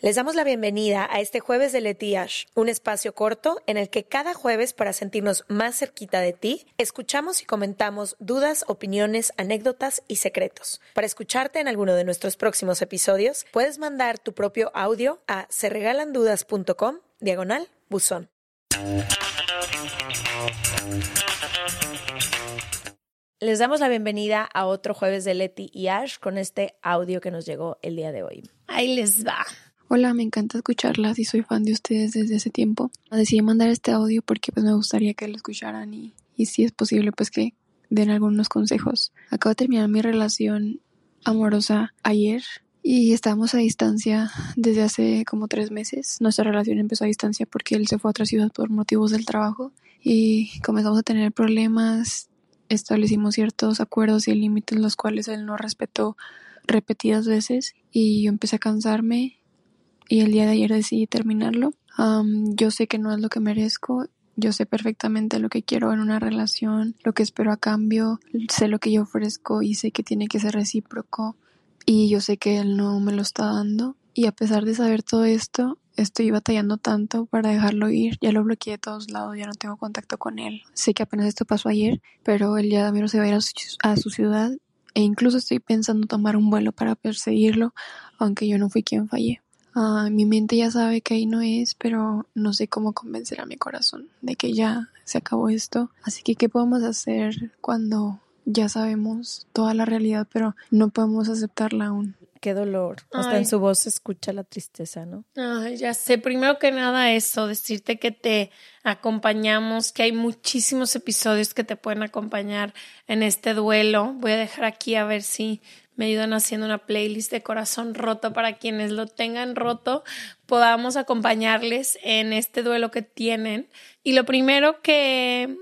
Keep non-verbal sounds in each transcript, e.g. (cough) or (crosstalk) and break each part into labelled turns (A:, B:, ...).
A: Les damos la bienvenida a este jueves de Letiash, un espacio corto en el que cada jueves, para sentirnos más cerquita de ti, escuchamos y comentamos dudas, opiniones, anécdotas y secretos. Para escucharte en alguno de nuestros próximos episodios, puedes mandar tu propio audio a serregalandudas.com diagonal buzón. Les damos la bienvenida a otro jueves de Leti y Ash con este audio que nos llegó el día de hoy. Ahí les va.
B: Hola, me encanta escucharlas y soy fan de ustedes desde ese tiempo. Decidí mandar este audio porque pues me gustaría que lo escucharan y, y si es posible pues que den algunos consejos. Acabo de terminar mi relación amorosa ayer y estábamos a distancia desde hace como tres meses. Nuestra relación empezó a distancia porque él se fue a otra ciudad por motivos del trabajo y comenzamos a tener problemas. Establecimos ciertos acuerdos y límites los cuales él no respetó repetidas veces y yo empecé a cansarme y el día de ayer decidí terminarlo. Yo sé que no es lo que merezco, yo sé perfectamente lo que quiero en una relación, lo que espero a cambio, sé lo que yo ofrezco y sé que tiene que ser recíproco y yo sé que él no me lo está dando y a pesar de saber todo esto, estoy batallando tanto para dejarlo ir, ya lo bloqueé de todos lados, ya no tengo contacto con él. Sé que apenas esto pasó ayer, pero día de mañana se va a ir su, a su ciudad e incluso estoy pensando tomar un vuelo para perseguirlo, aunque yo no fui quien fallé. Ah, mi mente ya sabe que ahí no es, pero no sé cómo convencer a mi corazón de que ya se acabó esto. Así que, ¿qué podemos hacer cuando ya sabemos toda la realidad, pero no podemos aceptarla aún?
A: Qué dolor. Hasta
C: Ay.
A: en su voz se escucha la tristeza, ¿no?
C: Ay, ya sé, primero que nada eso, decirte que te acompañamos, que hay muchísimos episodios que te pueden acompañar en este duelo. Voy a dejar aquí a ver si me ayudan haciendo una playlist de corazón roto para quienes lo tengan roto, podamos acompañarles en este duelo que tienen. Y lo primero que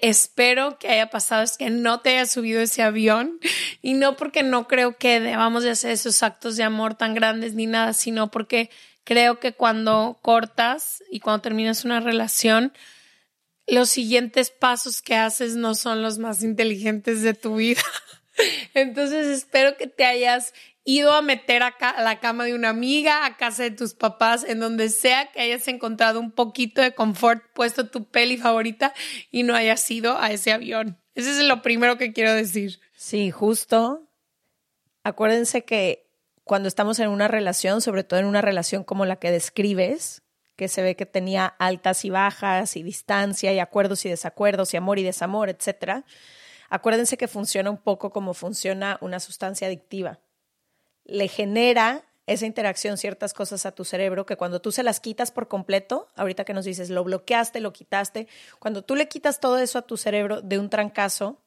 C: espero que haya pasado es que no te haya subido ese avión y no porque no creo que debamos de hacer esos actos de amor tan grandes ni nada, sino porque creo que cuando cortas y cuando terminas una relación, los siguientes pasos que haces no son los más inteligentes de tu vida. (laughs) (laughs) Entonces espero que te hayas ido a meter a, a la cama de una amiga, a casa de tus papás, en donde sea que hayas encontrado un poquito de confort, puesto tu peli favorita y no hayas ido a ese avión. Ese es lo primero que quiero decir.
A: Sí, justo. Acuérdense que cuando estamos en una relación, sobre todo en una relación como la que describes, que se ve que tenía altas y bajas y distancia y acuerdos y desacuerdos y amor y desamor, etcétera, acuérdense que funciona un poco como funciona una sustancia adictiva. Le genera esa interacción ciertas cosas a tu cerebro que cuando tú se las quitas por completo, ahorita que nos dices, lo bloqueaste, lo quitaste, cuando tú le quitas todo eso a tu cerebro de un trancazo,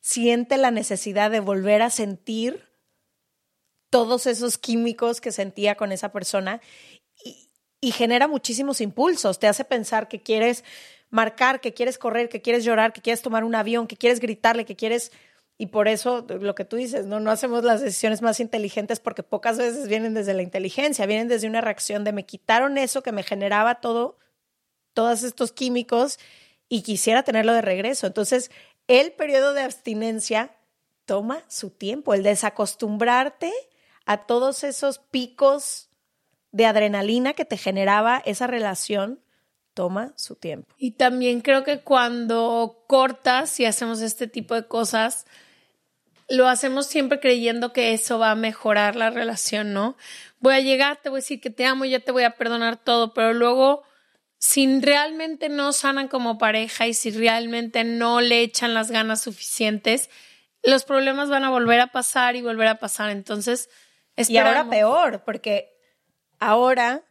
A: siente la necesidad de volver a sentir todos esos químicos que sentía con esa persona y, y genera muchísimos impulsos, te hace pensar que quieres marcar, que quieres correr, que quieres llorar, que quieres tomar un avión, que quieres gritarle, que quieres... Y por eso lo que tú dices, no, no hacemos las decisiones más inteligentes porque pocas veces vienen desde la inteligencia, vienen desde una reacción de me quitaron eso que me generaba todo, todos estos químicos y quisiera tenerlo de regreso. Entonces, el periodo de abstinencia toma su tiempo, el desacostumbrarte a todos esos picos de adrenalina que te generaba esa relación, toma su tiempo.
C: Y también creo que cuando cortas y hacemos este tipo de cosas, lo hacemos siempre creyendo que eso va a mejorar la relación, ¿no? Voy a llegar, te voy a decir que te amo, ya te voy a perdonar todo, pero luego, si realmente no sanan como pareja y si realmente no le echan las ganas suficientes, los problemas van a volver a pasar y volver a pasar. Entonces,
A: y ahora peor, porque ahora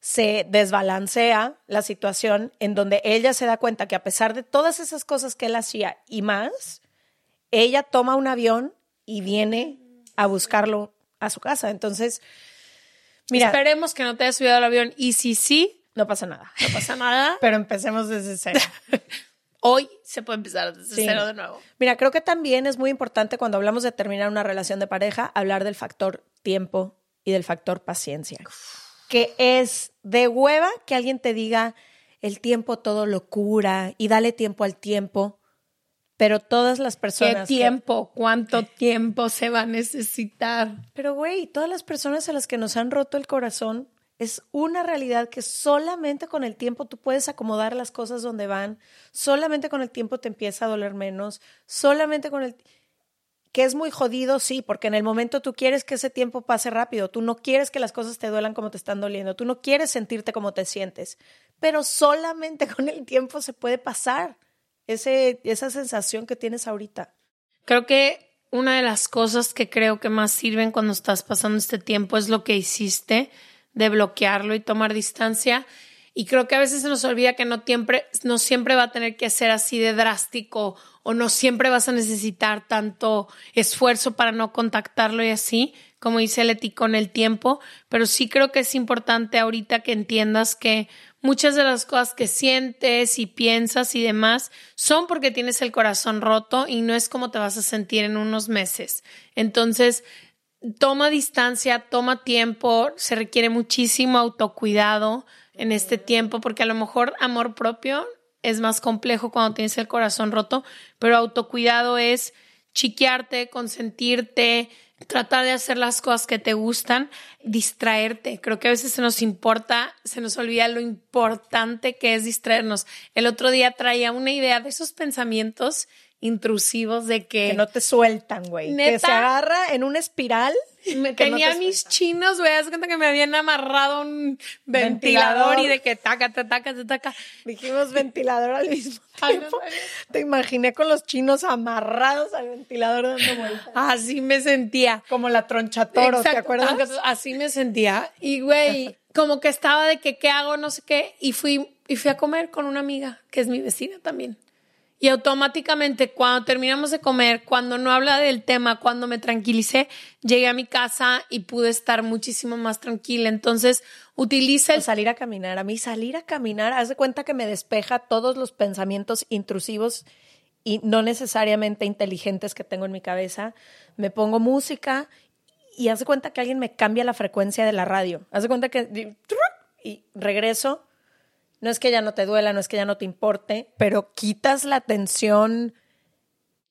A: se desbalancea la situación en donde ella se da cuenta que a pesar de todas esas cosas que él hacía y más, ella toma un avión y viene a buscarlo a su casa. Entonces,
C: mira. Esperemos que no te haya subido al avión y si sí,
A: no pasa nada.
C: No pasa nada. (laughs)
A: Pero empecemos desde cero. (laughs)
C: Hoy se puede empezar desde cero de nuevo.
A: Mira, creo que también es muy importante cuando hablamos de terminar una relación de pareja, hablar del factor tiempo y del factor paciencia que es de hueva que alguien te diga el tiempo todo lo cura y dale tiempo al tiempo, pero todas las personas...
C: ¿Qué tiempo? ¿Cuánto tiempo se va a necesitar?
A: Pero güey, todas las personas a las que nos han roto el corazón es una realidad que solamente con el tiempo tú puedes acomodar las cosas donde van, solamente con el tiempo te empieza a doler menos, solamente con el que es muy jodido, sí, porque en el momento tú quieres que ese tiempo pase rápido, tú no quieres que las cosas te duelan como te están doliendo, tú no quieres sentirte como te sientes, pero solamente (laughs) con el tiempo se puede pasar ese, esa sensación que tienes ahorita.
C: Creo que una de las cosas que creo que más sirven cuando estás pasando este tiempo es lo que hiciste de bloquearlo y tomar distancia. Y creo que a veces se nos olvida que no siempre, no siempre va a tener que ser así de drástico o no siempre vas a necesitar tanto esfuerzo para no contactarlo y así, como dice Leti, con el tiempo, pero sí creo que es importante ahorita que entiendas que muchas de las cosas que sientes y piensas y demás son porque tienes el corazón roto y no es como te vas a sentir en unos meses. Entonces, toma distancia, toma tiempo, se requiere muchísimo autocuidado en este tiempo porque a lo mejor amor propio es más complejo cuando tienes el corazón roto, pero autocuidado es chiquearte, consentirte, tratar de hacer las cosas que te gustan, distraerte. Creo que a veces se nos importa, se nos olvida lo importante que es distraernos. El otro día traía una idea de esos pensamientos intrusivos de que...
A: Que no te sueltan, güey. Que se agarra en una espiral.
C: Tenía mis chinos, güey, haz cuenta que me habían amarrado un ventilador, y de que taca, taca, taca, taca.
A: Dijimos ventilador al mismo (laughs) tiempo. Te imaginé con los chinos amarrados al ventilador dando vueltas.
C: Así me sentía.
A: Como la tronchatoro, ¿te acuerdas?
C: Así me sentía. Y, güey, como que estaba de que, ¿qué hago? No sé qué. Y fui, y fui a comer con una amiga, que es mi vecina también. Y automáticamente cuando terminamos de comer, cuando no habla del tema, cuando me tranquilicé, llegué a mi casa y pude estar muchísimo más tranquila. Entonces, utiliza el...
A: salir a caminar. A mí salir a caminar, haz de cuenta que me despeja todos los pensamientos intrusivos y no necesariamente inteligentes que tengo en mi cabeza. Me pongo música y haz de cuenta que alguien me cambia la frecuencia de la radio. Haz de cuenta que... Y regreso no es que ya no te duela, no es que ya no te importe, pero quitas la atención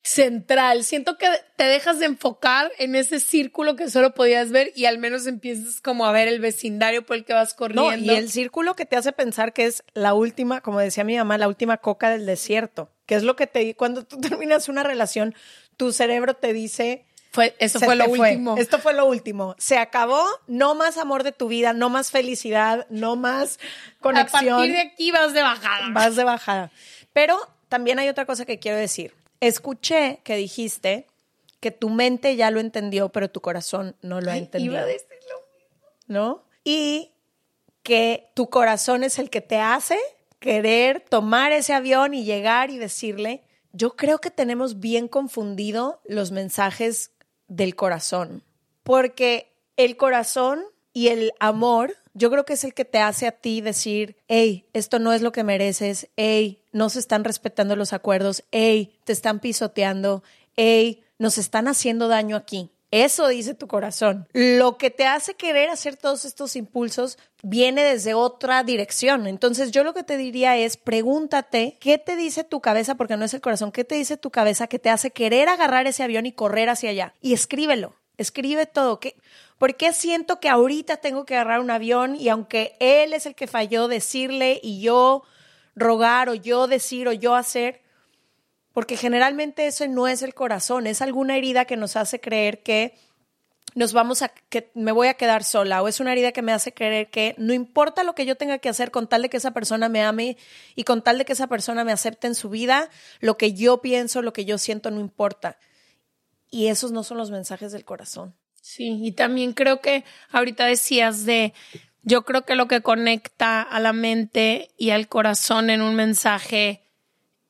C: central. Siento que te dejas de enfocar en ese círculo que solo podías ver y al menos empiezas como a ver el vecindario por el que vas corriendo.
A: y el círculo que te hace pensar que es la última, como decía mi mamá, la última coca del desierto, que es lo que te cuando tú (laughs) terminas una relación, tu cerebro te dice
C: fue, eso fue lo último.
A: Esto fue lo último. Se acabó, no más amor de tu vida, no más felicidad, no más conexión.
C: A partir de aquí vas de bajada.
A: Vas de bajada. Pero también hay otra cosa que quiero decir. Escuché que dijiste que tu mente ya lo entendió, pero tu corazón no lo ha entendido.
C: Iba a decir lo mismo.
A: ¿No? Y que tu corazón es el que te hace querer tomar ese avión y llegar y decirle, yo creo que tenemos bien confundido los mensajes del corazón, porque el corazón y el amor, yo creo que es el que te hace a ti decir, hey, esto no es lo que mereces, hey, no se están respetando los acuerdos, hey, te están pisoteando, hey, nos están haciendo daño aquí. Eso dice tu corazón. Lo que te hace querer hacer todos estos impulsos viene desde otra dirección. Entonces yo lo que te diría es pregúntate qué te dice tu cabeza, porque no es el corazón, qué te dice tu cabeza que te hace querer agarrar ese avión y correr hacia allá. Y escríbelo. Escribe todo. ¿Qué, ¿Por qué siento que ahorita tengo que agarrar un avión y aunque él es el que falló, decirle y yo rogar o yo decir o yo hacer? Porque generalmente eso no es el corazón, es alguna herida que nos hace creer que nos vamos a que me voy a quedar sola o es una herida que me hace creer que no importa lo que yo tenga que hacer con tal de que esa persona me ame y con tal de que esa persona me acepte en su vida, lo que yo pienso, lo que yo siento no importa. Y esos no son los mensajes del corazón.
C: Sí, y también creo que ahorita decías de yo creo que lo que conecta a la mente y al corazón en un mensaje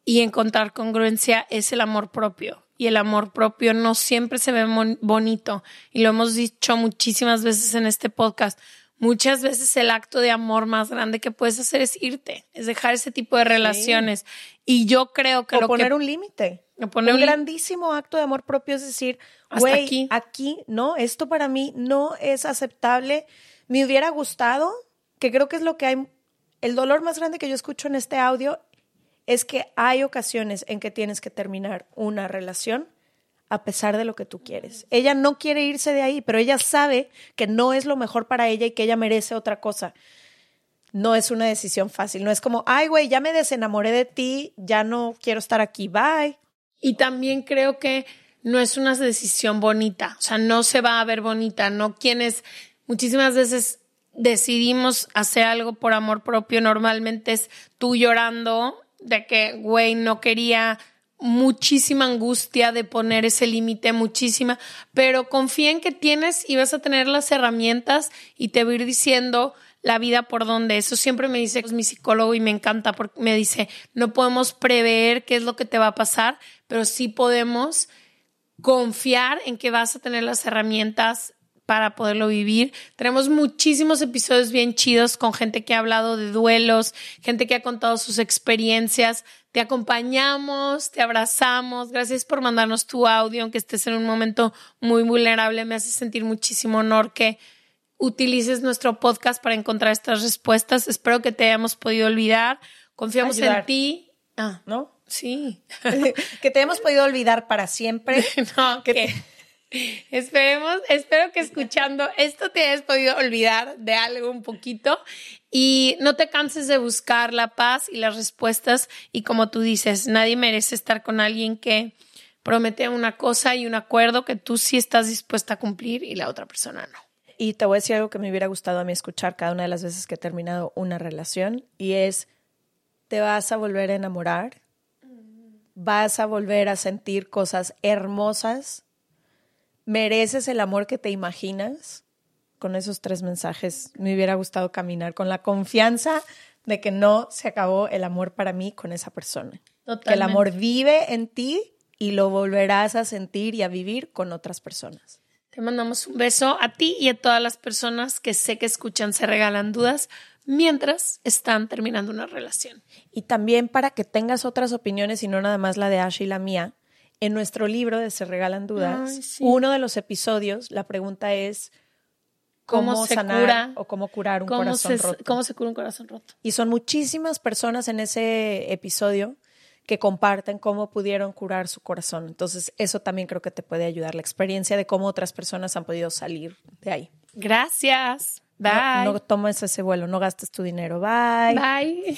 C: y encontrar congruencia es el amor propio y el amor propio no siempre se ve bonito y lo hemos dicho muchísimas veces en este podcast. Muchas veces el acto de amor más grande que puedes hacer es irte, es dejar ese tipo de relaciones. Y yo creo que
A: o
C: lo
A: poner
C: que,
A: un límite.
C: Poner
A: un grandísimo acto de amor propio es decir, güey, aquí. aquí no, esto para mí no es aceptable. Me hubiera gustado, que creo que es lo que hay, el dolor más grande que yo escucho en este audio es que hay ocasiones en que tienes que terminar una relación a pesar de lo que tú quieres. Ella no quiere irse de ahí, pero ella sabe que no es lo mejor para ella y que ella merece otra cosa. No es una decisión fácil, no es como, ay, güey, ya me desenamoré de ti, ya no quiero estar aquí, bye.
C: Y también creo que no es una decisión bonita, o sea, no se va a ver bonita, no quienes muchísimas veces decidimos hacer algo por amor propio, normalmente es tú llorando de que, güey, no quería muchísima angustia de poner ese límite, muchísima, pero confía en que tienes y vas a tener las herramientas y te voy a ir diciendo la vida por donde. Eso siempre me dice mi psicólogo y me encanta porque me dice, no podemos prever qué es lo que te va a pasar, pero sí podemos confiar en que vas a tener las herramientas para poderlo vivir. Tenemos muchísimos episodios bien chidos con gente que ha hablado de duelos, gente que ha contado sus experiencias. Te acompañamos, te abrazamos. Gracias por mandarnos tu audio, aunque estés en un momento muy vulnerable. Me hace sentir muchísimo honor que utilices nuestro podcast para encontrar estas respuestas. Espero que te hayamos podido olvidar. Confiamos en ti.
A: Ah, ¿no?
C: Sí. (laughs)
A: que te hayamos podido olvidar para siempre. (laughs)
C: no, que Esperemos, espero que escuchando esto te hayas podido olvidar de algo un poquito. Y no te canses de buscar la paz y las respuestas. Y como tú dices, nadie merece estar con alguien que promete una cosa y un acuerdo que tú sí estás dispuesta a cumplir y la otra persona no.
A: Y te voy a decir algo que me hubiera gustado a mí escuchar cada una de las veces que he terminado una relación y es, te vas a volver a enamorar, vas a volver a sentir cosas hermosas mereces el amor que te imaginas. Con esos tres mensajes me hubiera gustado caminar con la confianza de que no se acabó el amor para mí con esa persona. Que el amor vive en ti y lo volverás a sentir y a vivir con otras personas.
C: Te mandamos un beso a ti y a todas las personas que sé que escuchan Se Regalan Dudas mientras están terminando una relación.
A: Y también para que tengas otras opiniones y no nada más la de Ash y la mía, en nuestro libro de Se Regalan Dudas, uno de los episodios, la pregunta es cómo, sanar o cómo curar un corazón roto.
C: ¿Cómo se cura un corazón roto?
A: Y son muchísimas personas en ese episodio que comparten cómo pudieron curar su corazón. Entonces, eso también creo que te puede ayudar, la experiencia de cómo otras personas han podido salir de ahí.
C: Gracias. Bye.
A: No, no tomes ese vuelo, no gastes tu dinero. Bye.
C: Bye.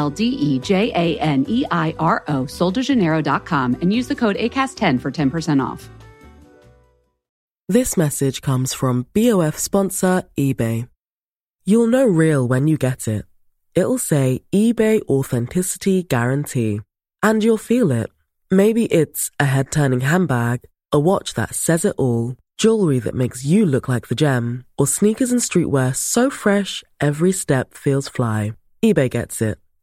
D: L D E J A N E I R O, soldejaneiro.com, and use the code ACAST10 for 10% off.
E: This message comes from BOF sponsor eBay. You'll know real when you get it. It'll say eBay Authenticity Guarantee. And you'll feel it. Maybe it's a head turning handbag, a watch that says it all, jewelry that makes you look like the gem, or sneakers and streetwear so fresh every step feels fly. eBay gets it.